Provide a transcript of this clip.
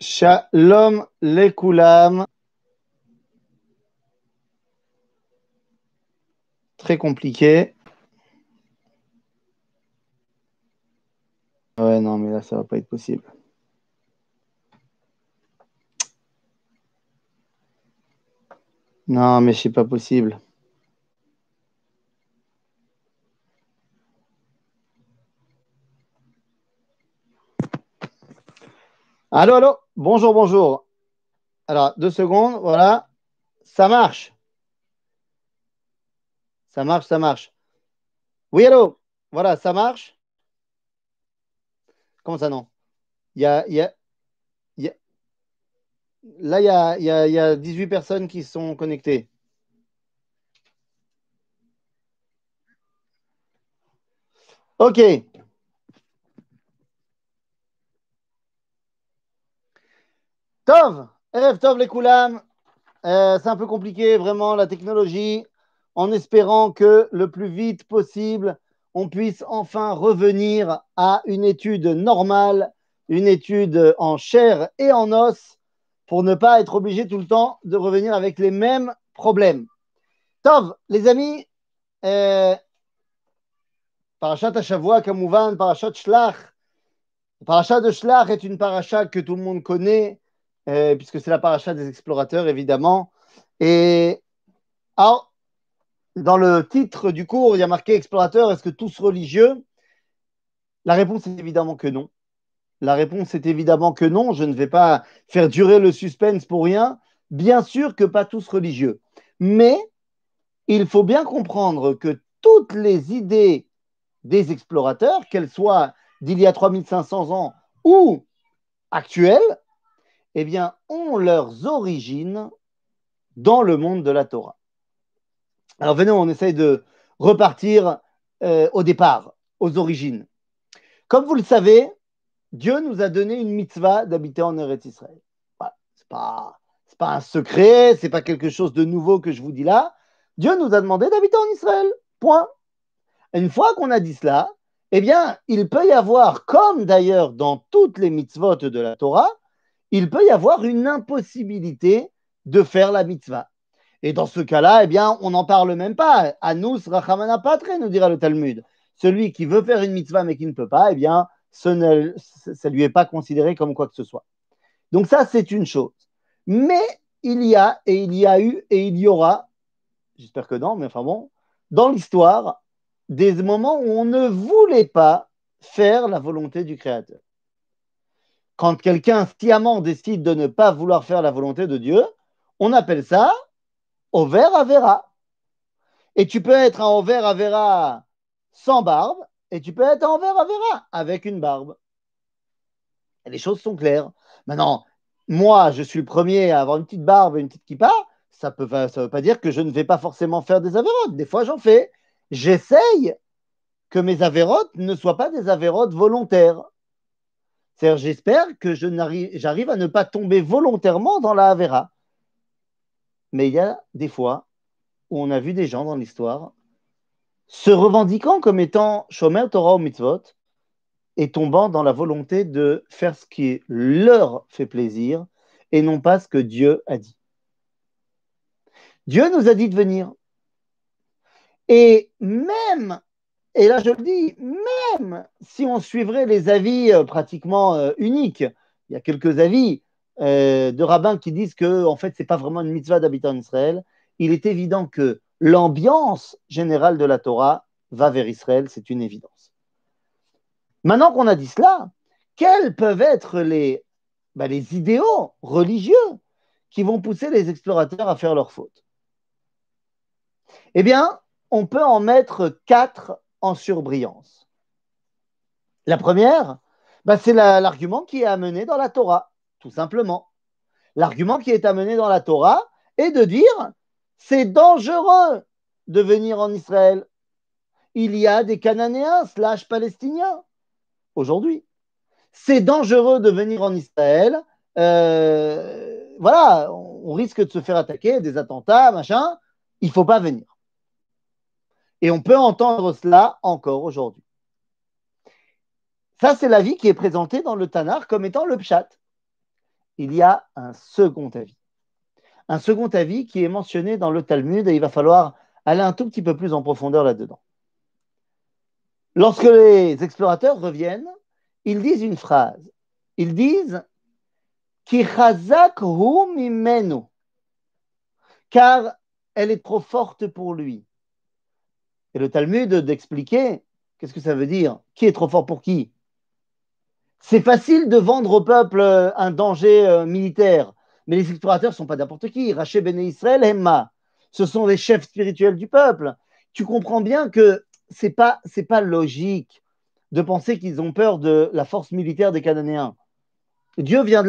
Shalom Lekulam. Très compliqué. Ouais, non, mais là, ça va pas être possible. Non, mais c'est pas possible. Allô, allô, bonjour, bonjour. Alors, deux secondes, voilà. Ça marche. Ça marche, ça marche. Oui, allô, voilà, ça marche. Comment ça, non? Il y a, y a, y a- Là, il y a, y a, y a 18 personnes qui sont connectées. Ok. Tov, Erev Tov les Koulam. Euh, c'est un peu compliqué, vraiment, la technologie, en espérant que le plus vite possible, on puisse enfin revenir à une étude normale, une étude en chair et en os, pour ne pas être obligé tout le temps de revenir avec les mêmes problèmes. Tov, les amis, euh, Parashat Hashavua, Kamouvan, Parashat Shlach. Parashat de Shlach est une paracha que tout le monde connaît, euh, puisque c'est la paracha des explorateurs, évidemment. Et alors, dans le titre du cours, il y a marqué explorateurs, est-ce que tous religieux? La réponse est évidemment que non. La réponse est évidemment que non. Je ne vais pas faire durer le suspense pour rien. Bien sûr que pas tous religieux. Mais il faut bien comprendre que toutes les idées des explorateurs, qu'elles soient d'il y a 3500 ans ou actuelles, eh bien, ont leurs origines dans le monde de la Torah. Alors venez, on essaye de repartir euh, au départ, aux origines. Comme vous le savez, Dieu nous a donné une mitzvah d'habiter en Eretz Israël. Voilà. Pas, c'est pas un secret, c'est pas quelque chose de nouveau que je vous dis là. Dieu nous a demandé d'habiter en Israël. Point. Une fois qu'on a dit cela, eh bien, il peut y avoir, comme d'ailleurs dans toutes les mitzvot de la Torah, il peut y avoir une impossibilité de faire la mitzvah. Et dans ce cas-là, eh bien, on n'en parle même pas. Anus rachamana patre, nous dira le Talmud. Celui qui veut faire une mitzvah mais qui ne peut pas, eh bien, ce ne, ça ne lui est pas considéré comme quoi que ce soit. Donc ça, c'est une chose. Mais il y a, et il y a eu, et il y aura, j'espère que non, mais enfin bon, dans l'histoire, des moments où on ne voulait pas faire la volonté du Créateur. Quand quelqu'un sciemment décide de ne pas vouloir faire la volonté de Dieu, on appelle ça over avera. Et tu peux être un over avera sans barbe, et tu peux être un over avera avec une barbe. Les choses sont claires. Maintenant, moi, je suis le premier à avoir une petite barbe et une petite kippa. Ça ne veut pas dire que je ne vais pas forcément faire des avérotes. Des fois, j'en fais. J'essaye que mes avérotes ne soient pas des avérotes volontaires. C'est-à-dire, j'espère que je j'arrive à ne pas tomber volontairement dans la avéra. Mais il y a des fois où on a vu des gens dans l'histoire se revendiquant comme étant Shomer Torah ou Mitzvot et tombant dans la volonté de faire ce qui leur fait plaisir et non pas ce que Dieu a dit. Dieu nous a dit de venir. Et même, et là je le dis, même si on suivrait les avis euh, pratiquement euh, uniques, il y a quelques avis euh, de rabbins qui disent que en fait c'est pas vraiment une mitzvah d'habiter en Israël, il est évident que l'ambiance générale de la Torah va vers Israël, c'est une évidence. Maintenant qu'on a dit cela, quels peuvent être les, bah, les idéaux religieux qui vont pousser les explorateurs à faire leurs fautes Eh bien, on peut en mettre quatre en surbrillance. La première, bah, c'est l'argument qui est amené dans la Torah, tout simplement. L'argument qui est amené dans la Torah est de dire c'est dangereux de venir en Israël. Il y a des Cananéens slash Palestiniens aujourd'hui. C'est dangereux de venir en Israël. Euh, voilà, on risque de se faire attaquer, des attentats, machin. Il ne faut pas venir. Et on peut entendre cela encore aujourd'hui. Ça, c'est l'avis qui est présenté dans le Tanar comme étant le Pshat. il y a un second avis. Un second avis qui est mentionné dans le Talmud et il va falloir aller un tout petit peu plus en profondeur là-dedans. Lorsque les explorateurs reviennent, ils disent une phrase. Ils disent Ki mimenu, car elle est trop forte pour lui. Et le Talmud d'expliquer qu'est-ce que ça veut dire? Qui est trop fort pour qui? C'est facile de vendre au peuple euh, un danger euh, militaire, mais les explorateurs ne sont pas n'importe qui. Raché Bene Israël, Hemma, ce sont les chefs spirituels du peuple. Tu comprends bien que c'est pas c'est pas logique de penser qu'ils ont peur de la force militaire des Cananéens. Dieu vient de